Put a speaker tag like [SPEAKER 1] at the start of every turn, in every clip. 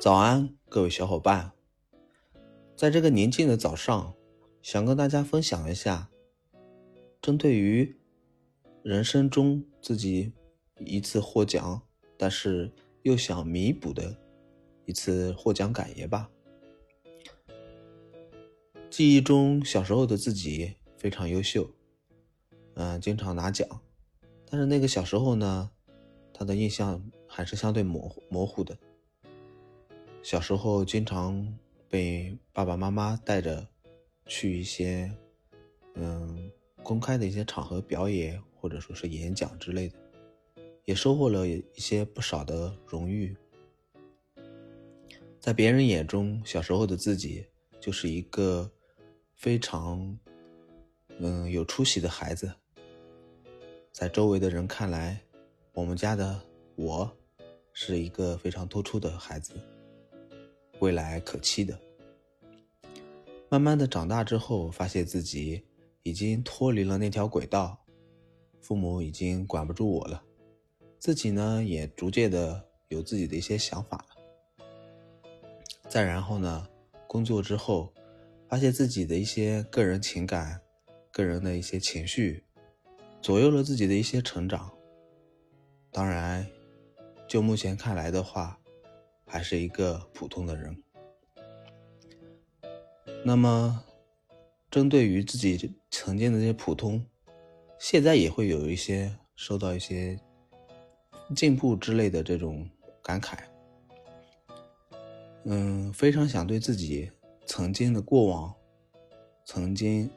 [SPEAKER 1] 早安，各位小伙伴。在这个宁静的早上，想跟大家分享一下，针对于人生中自己一次获奖，但是又想弥补的一次获奖感言吧。记忆中小时候的自己非常优秀，嗯，经常拿奖，但是那个小时候呢，他的印象还是相对模糊模糊的。小时候经常被爸爸妈妈带着去一些嗯公开的一些场合表演，或者说是演讲之类的，也收获了一些不少的荣誉。在别人眼中，小时候的自己就是一个非常嗯有出息的孩子，在周围的人看来，我们家的我是一个非常突出的孩子。未来可期的。慢慢的长大之后，发现自己已经脱离了那条轨道，父母已经管不住我了，自己呢也逐渐的有自己的一些想法了。再然后呢，工作之后，发现自己的一些个人情感、个人的一些情绪，左右了自己的一些成长。当然，就目前看来的话。还是一个普通的人。那么，针对于自己曾经的这些普通，现在也会有一些受到一些进步之类的这种感慨。嗯，非常想对自己曾经的过往、曾经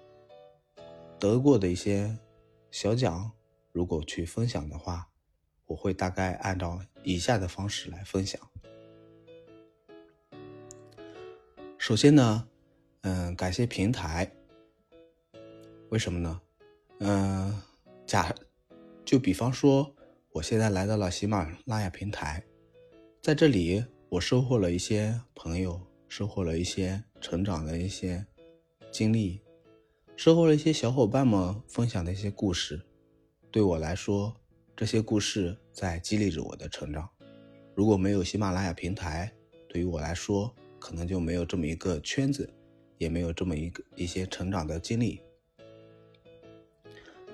[SPEAKER 1] 得过的一些小奖，如果去分享的话，我会大概按照以下的方式来分享。首先呢，嗯，感谢平台。为什么呢？嗯，假就比方说，我现在来到了喜马拉雅平台，在这里我收获了一些朋友，收获了一些成长的一些经历，收获了一些小伙伴们分享的一些故事。对我来说，这些故事在激励着我的成长。如果没有喜马拉雅平台，对于我来说，可能就没有这么一个圈子，也没有这么一个一些成长的经历。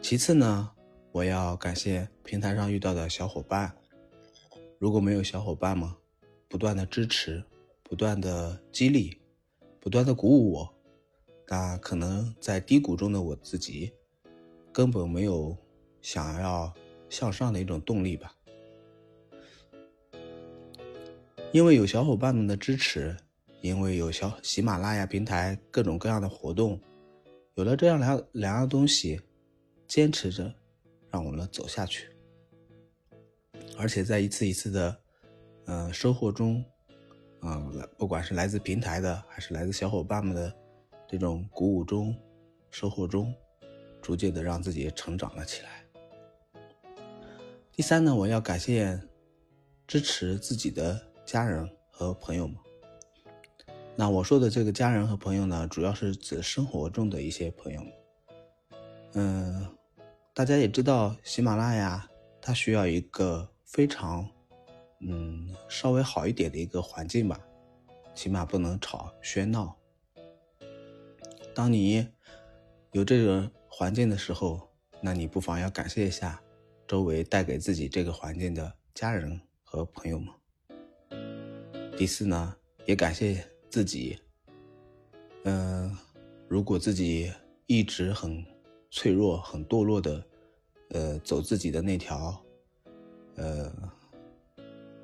[SPEAKER 1] 其次呢，我要感谢平台上遇到的小伙伴。如果没有小伙伴们不断的支持、不断的激励、不断的鼓舞我，那可能在低谷中的我自己根本没有想要向上的一种动力吧。因为有小伙伴们的支持。因为有小喜马拉雅平台各种各样的活动，有了这样两两样东西，坚持着让我们走下去。而且在一次一次的，嗯收获中，嗯不管是来自平台的，还是来自小伙伴们的这种鼓舞中、收获中，逐渐的让自己成长了起来。第三呢，我要感谢支持自己的家人和朋友们。那我说的这个家人和朋友呢，主要是指生活中的一些朋友。嗯，大家也知道，喜马拉雅它需要一个非常，嗯，稍微好一点的一个环境吧，起码不能吵喧闹。当你有这个环境的时候，那你不妨要感谢一下周围带给自己这个环境的家人和朋友们。第四呢，也感谢。自己，嗯，如果自己一直很脆弱、很堕落的，呃，走自己的那条，呃，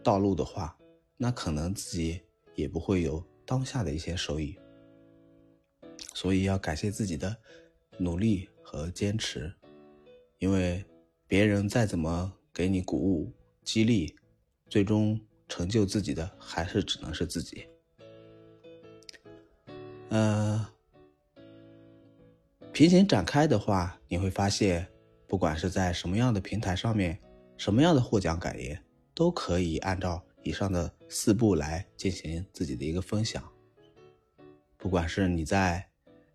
[SPEAKER 1] 道路的话，那可能自己也不会有当下的一些收益。所以要感谢自己的努力和坚持，因为别人再怎么给你鼓舞、激励，最终成就自己的还是只能是自己。呃，平行展开的话，你会发现，不管是在什么样的平台上面，什么样的获奖感言，都可以按照以上的四步来进行自己的一个分享。不管是你在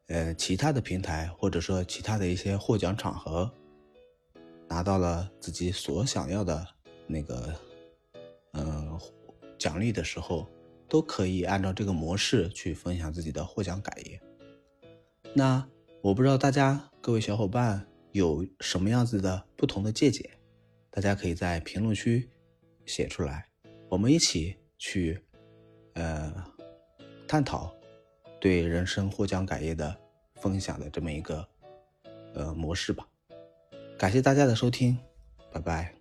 [SPEAKER 1] 呃其他的平台，或者说其他的一些获奖场合，拿到了自己所想要的那个嗯奖励的时候，都可以按照这个模式去分享自己的获奖感言。那我不知道大家各位小伙伴有什么样子的不同的见解，大家可以在评论区写出来，我们一起去呃探讨对人生获奖感言的分享的这么一个呃模式吧。感谢大家的收听，拜拜。